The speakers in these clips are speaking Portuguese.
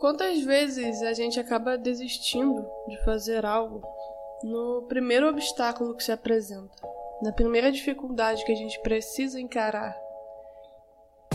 Quantas vezes a gente acaba desistindo de fazer algo no primeiro obstáculo que se apresenta, na primeira dificuldade que a gente precisa encarar?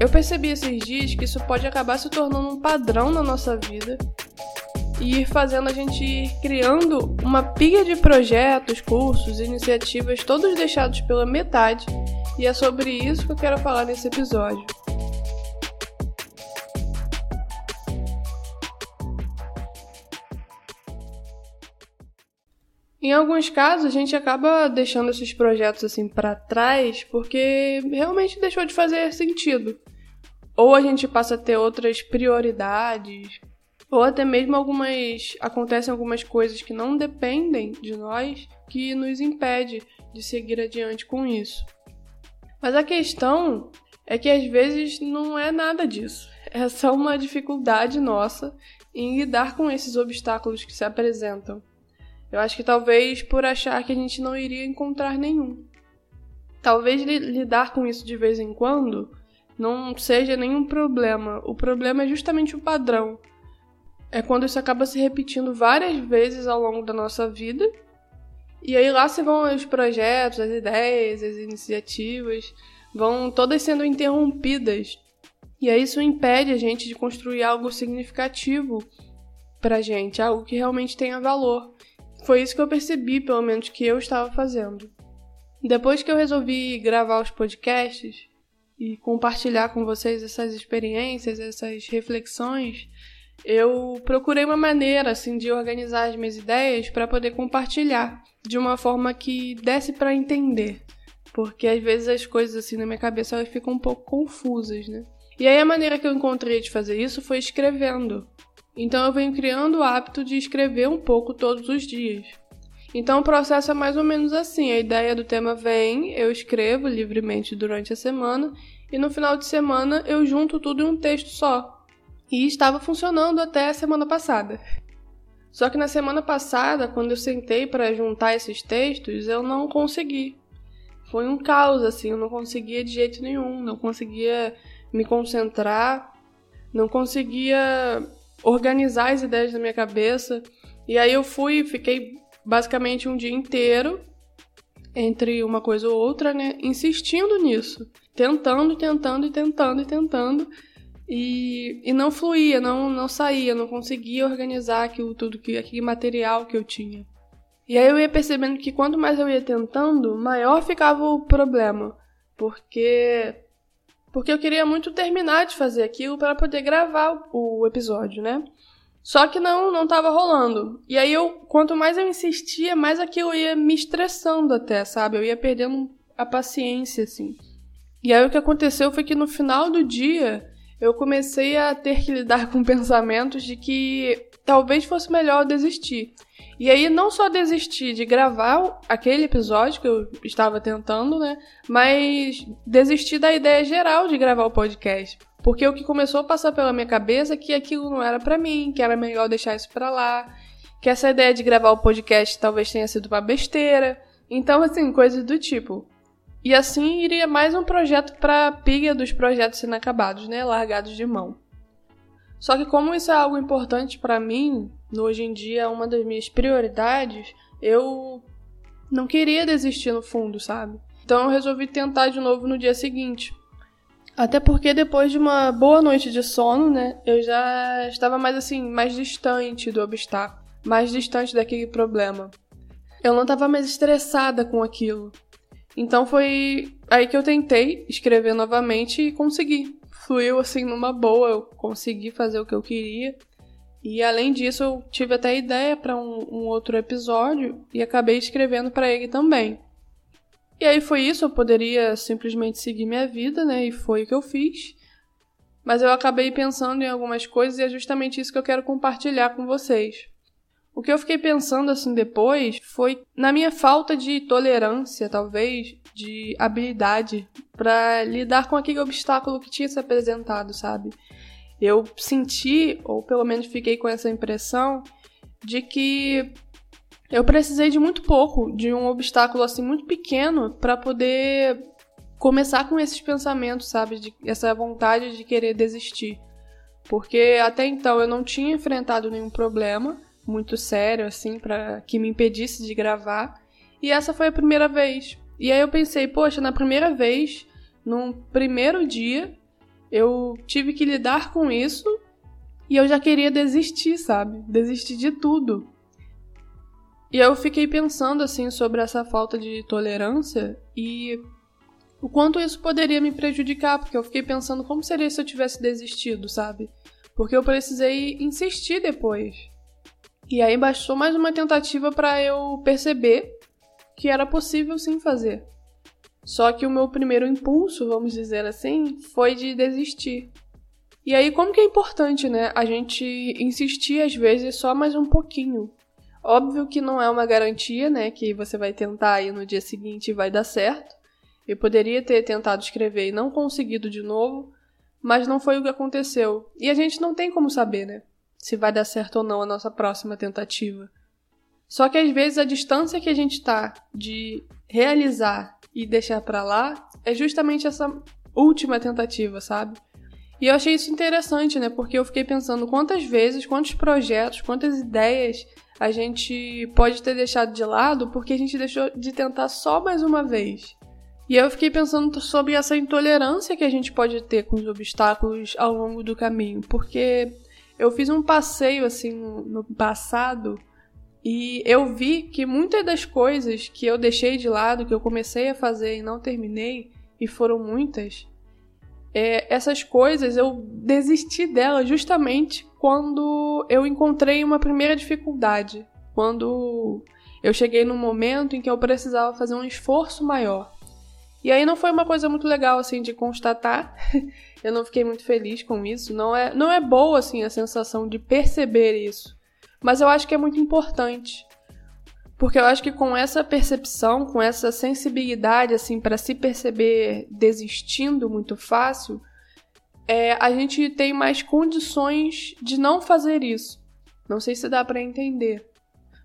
Eu percebi esses dias que isso pode acabar se tornando um padrão na nossa vida e ir fazendo a gente ir criando uma pilha de projetos, cursos, iniciativas, todos deixados pela metade, e é sobre isso que eu quero falar nesse episódio. Em alguns casos, a gente acaba deixando esses projetos assim para trás porque realmente deixou de fazer sentido. Ou a gente passa a ter outras prioridades, ou até mesmo algumas acontecem algumas coisas que não dependem de nós que nos impede de seguir adiante com isso. Mas a questão é que às vezes não é nada disso. É só uma dificuldade nossa em lidar com esses obstáculos que se apresentam. Eu acho que talvez por achar que a gente não iria encontrar nenhum. Talvez lidar com isso de vez em quando não seja nenhum problema. O problema é justamente o padrão. É quando isso acaba se repetindo várias vezes ao longo da nossa vida. E aí lá se vão os projetos, as ideias, as iniciativas, vão todas sendo interrompidas. E aí isso impede a gente de construir algo significativo pra gente, algo que realmente tenha valor. Foi isso que eu percebi, pelo menos, que eu estava fazendo. Depois que eu resolvi gravar os podcasts e compartilhar com vocês essas experiências, essas reflexões, eu procurei uma maneira assim de organizar as minhas ideias para poder compartilhar de uma forma que desse para entender, porque às vezes as coisas assim na minha cabeça elas ficam um pouco confusas, né? E aí a maneira que eu encontrei de fazer isso foi escrevendo. Então eu venho criando o hábito de escrever um pouco todos os dias. Então o processo é mais ou menos assim: a ideia do tema vem, eu escrevo livremente durante a semana e no final de semana eu junto tudo em um texto só. E estava funcionando até a semana passada. Só que na semana passada, quando eu sentei para juntar esses textos, eu não consegui. Foi um caos assim, eu não conseguia de jeito nenhum, não conseguia me concentrar, não conseguia organizar as ideias na minha cabeça. E aí eu fui, fiquei basicamente um dia inteiro entre uma coisa ou outra, né, insistindo nisso, tentando, tentando e tentando e tentando. E, e não fluía, não, não saía, não conseguia organizar aquilo tudo, que, aquele material que eu tinha. E aí eu ia percebendo que quanto mais eu ia tentando, maior ficava o problema. Porque porque eu queria muito terminar de fazer aquilo para poder gravar o episódio, né? Só que não, não tava rolando. E aí eu, quanto mais eu insistia, mais aquilo ia me estressando até, sabe? Eu ia perdendo a paciência, assim. E aí o que aconteceu foi que no final do dia, eu comecei a ter que lidar com pensamentos de que talvez fosse melhor desistir. E aí, não só desistir de gravar aquele episódio que eu estava tentando, né? Mas desistir da ideia geral de gravar o podcast. Porque o que começou a passar pela minha cabeça é que aquilo não era para mim, que era melhor deixar isso pra lá, que essa ideia de gravar o podcast talvez tenha sido uma besteira. Então, assim, coisas do tipo. E assim iria mais um projeto para pilha dos projetos inacabados, né? Largados de mão. Só que como isso é algo importante para mim, hoje em dia é uma das minhas prioridades, eu não queria desistir no fundo, sabe? Então eu resolvi tentar de novo no dia seguinte. Até porque depois de uma boa noite de sono, né, eu já estava mais assim, mais distante do obstáculo, mais distante daquele problema. Eu não estava mais estressada com aquilo. Então foi aí que eu tentei escrever novamente e consegui fluiu assim numa boa, eu consegui fazer o que eu queria. E além disso, eu tive até ideia para um, um, outro episódio e acabei escrevendo para ele também. E aí foi isso, eu poderia simplesmente seguir minha vida, né? E foi o que eu fiz. Mas eu acabei pensando em algumas coisas e é justamente isso que eu quero compartilhar com vocês. O que eu fiquei pensando assim depois foi na minha falta de tolerância, talvez, de habilidade para lidar com aquele obstáculo que tinha se apresentado, sabe? Eu senti, ou pelo menos fiquei com essa impressão, de que eu precisei de muito pouco, de um obstáculo assim muito pequeno para poder começar com esses pensamentos, sabe, de essa vontade de querer desistir. porque até então eu não tinha enfrentado nenhum problema muito sério assim para que me impedisse de gravar, e essa foi a primeira vez. E aí eu pensei, poxa, na primeira vez, num primeiro dia, eu tive que lidar com isso e eu já queria desistir, sabe? Desistir de tudo. E eu fiquei pensando assim sobre essa falta de tolerância e o quanto isso poderia me prejudicar, porque eu fiquei pensando como seria se eu tivesse desistido, sabe? Porque eu precisei insistir depois. E aí bastou mais uma tentativa para eu perceber que era possível sim fazer. Só que o meu primeiro impulso, vamos dizer assim, foi de desistir. E aí, como que é importante, né? A gente insistir às vezes só mais um pouquinho. Óbvio que não é uma garantia, né? Que você vai tentar aí no dia seguinte e vai dar certo. Eu poderia ter tentado escrever e não conseguido de novo, mas não foi o que aconteceu. E a gente não tem como saber, né? Se vai dar certo ou não a nossa próxima tentativa. Só que às vezes a distância que a gente tá de realizar e deixar para lá é justamente essa última tentativa, sabe? E eu achei isso interessante, né? Porque eu fiquei pensando quantas vezes, quantos projetos, quantas ideias a gente pode ter deixado de lado porque a gente deixou de tentar só mais uma vez. E eu fiquei pensando sobre essa intolerância que a gente pode ter com os obstáculos ao longo do caminho, porque eu fiz um passeio assim no passado e eu vi que muitas das coisas que eu deixei de lado, que eu comecei a fazer e não terminei, e foram muitas, é, essas coisas eu desisti delas justamente quando eu encontrei uma primeira dificuldade. Quando eu cheguei num momento em que eu precisava fazer um esforço maior. E aí não foi uma coisa muito legal assim de constatar. eu não fiquei muito feliz com isso. Não é, não é boa assim a sensação de perceber isso. Mas eu acho que é muito importante. Porque eu acho que com essa percepção, com essa sensibilidade, assim, para se perceber desistindo muito fácil, é, a gente tem mais condições de não fazer isso. Não sei se dá para entender.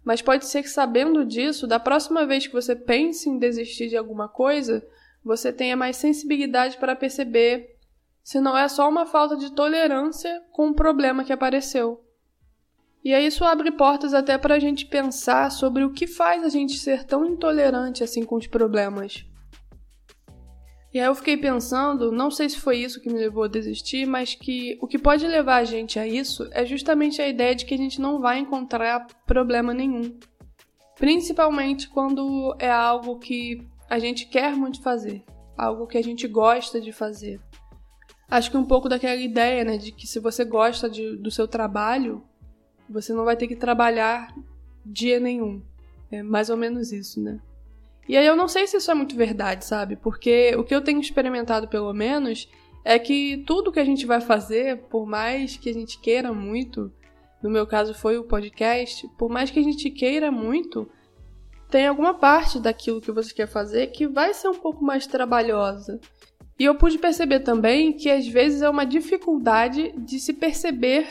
Mas pode ser que sabendo disso, da próxima vez que você pense em desistir de alguma coisa, você tenha mais sensibilidade para perceber se não é só uma falta de tolerância com o problema que apareceu. E aí isso abre portas até para a gente pensar sobre o que faz a gente ser tão intolerante assim com os problemas. E aí eu fiquei pensando, não sei se foi isso que me levou a desistir, mas que o que pode levar a gente a isso é justamente a ideia de que a gente não vai encontrar problema nenhum. Principalmente quando é algo que a gente quer muito fazer, algo que a gente gosta de fazer. Acho que um pouco daquela ideia, né, de que se você gosta de, do seu trabalho, você não vai ter que trabalhar dia nenhum. É mais ou menos isso, né? E aí eu não sei se isso é muito verdade, sabe? Porque o que eu tenho experimentado, pelo menos, é que tudo que a gente vai fazer, por mais que a gente queira muito, no meu caso foi o podcast, por mais que a gente queira muito, tem alguma parte daquilo que você quer fazer que vai ser um pouco mais trabalhosa. E eu pude perceber também que às vezes é uma dificuldade de se perceber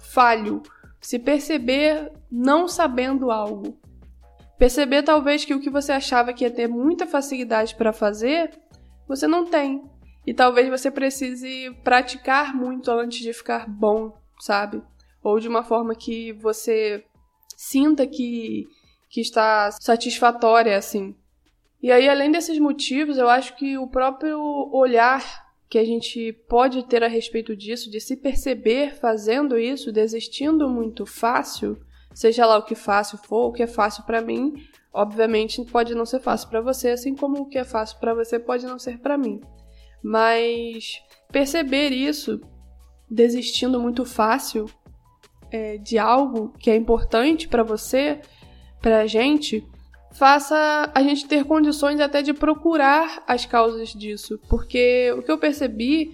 falho se perceber não sabendo algo. Perceber talvez que o que você achava que ia ter muita facilidade para fazer, você não tem. E talvez você precise praticar muito antes de ficar bom, sabe? Ou de uma forma que você sinta que, que está satisfatória, assim. E aí, além desses motivos, eu acho que o próprio olhar que a gente pode ter a respeito disso, de se perceber fazendo isso, desistindo muito fácil, seja lá o que fácil for, o que é fácil para mim, obviamente pode não ser fácil para você, assim como o que é fácil para você pode não ser para mim. Mas perceber isso, desistindo muito fácil é, de algo que é importante para você, para a gente, faça a gente ter condições até de procurar as causas disso, porque o que eu percebi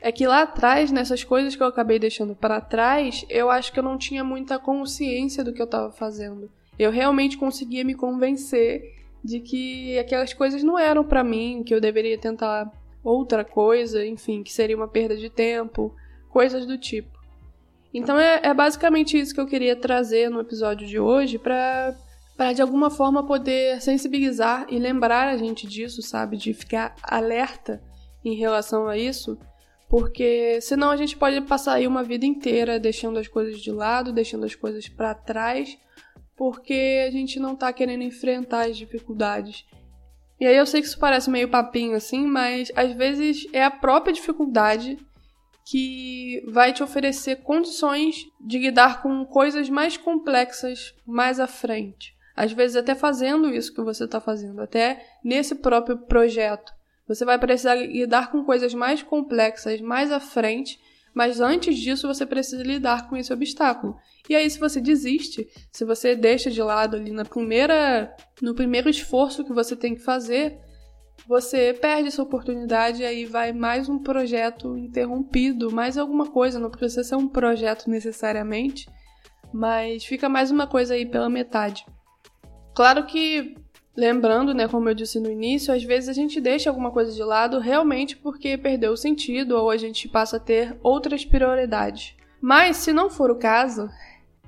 é que lá atrás, nessas coisas que eu acabei deixando para trás, eu acho que eu não tinha muita consciência do que eu estava fazendo. Eu realmente conseguia me convencer de que aquelas coisas não eram para mim, que eu deveria tentar outra coisa, enfim, que seria uma perda de tempo, coisas do tipo. Então é, é basicamente isso que eu queria trazer no episódio de hoje para para de alguma forma poder sensibilizar e lembrar a gente disso, sabe? De ficar alerta em relação a isso, Porque senão a gente pode passar aí uma vida inteira deixando as coisas de lado, deixando as coisas para trás, porque a gente não tá querendo enfrentar as dificuldades. E aí eu sei que isso parece meio papinho assim, mas às vezes é a própria dificuldade que vai te oferecer condições de lidar com coisas mais complexas mais à frente. Às vezes, até fazendo isso que você está fazendo, até nesse próprio projeto. Você vai precisar lidar com coisas mais complexas mais à frente, mas antes disso você precisa lidar com esse obstáculo. E aí, se você desiste, se você deixa de lado ali na primeira, no primeiro esforço que você tem que fazer, você perde essa oportunidade e aí vai mais um projeto interrompido, mais alguma coisa, não precisa ser um projeto necessariamente, mas fica mais uma coisa aí pela metade. Claro que, lembrando, né, como eu disse no início, às vezes a gente deixa alguma coisa de lado realmente porque perdeu o sentido ou a gente passa a ter outras prioridades. Mas se não for o caso,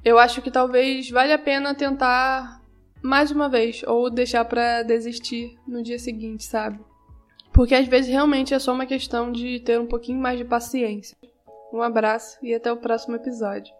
eu acho que talvez valha a pena tentar mais uma vez ou deixar para desistir no dia seguinte, sabe? Porque às vezes realmente é só uma questão de ter um pouquinho mais de paciência. Um abraço e até o próximo episódio.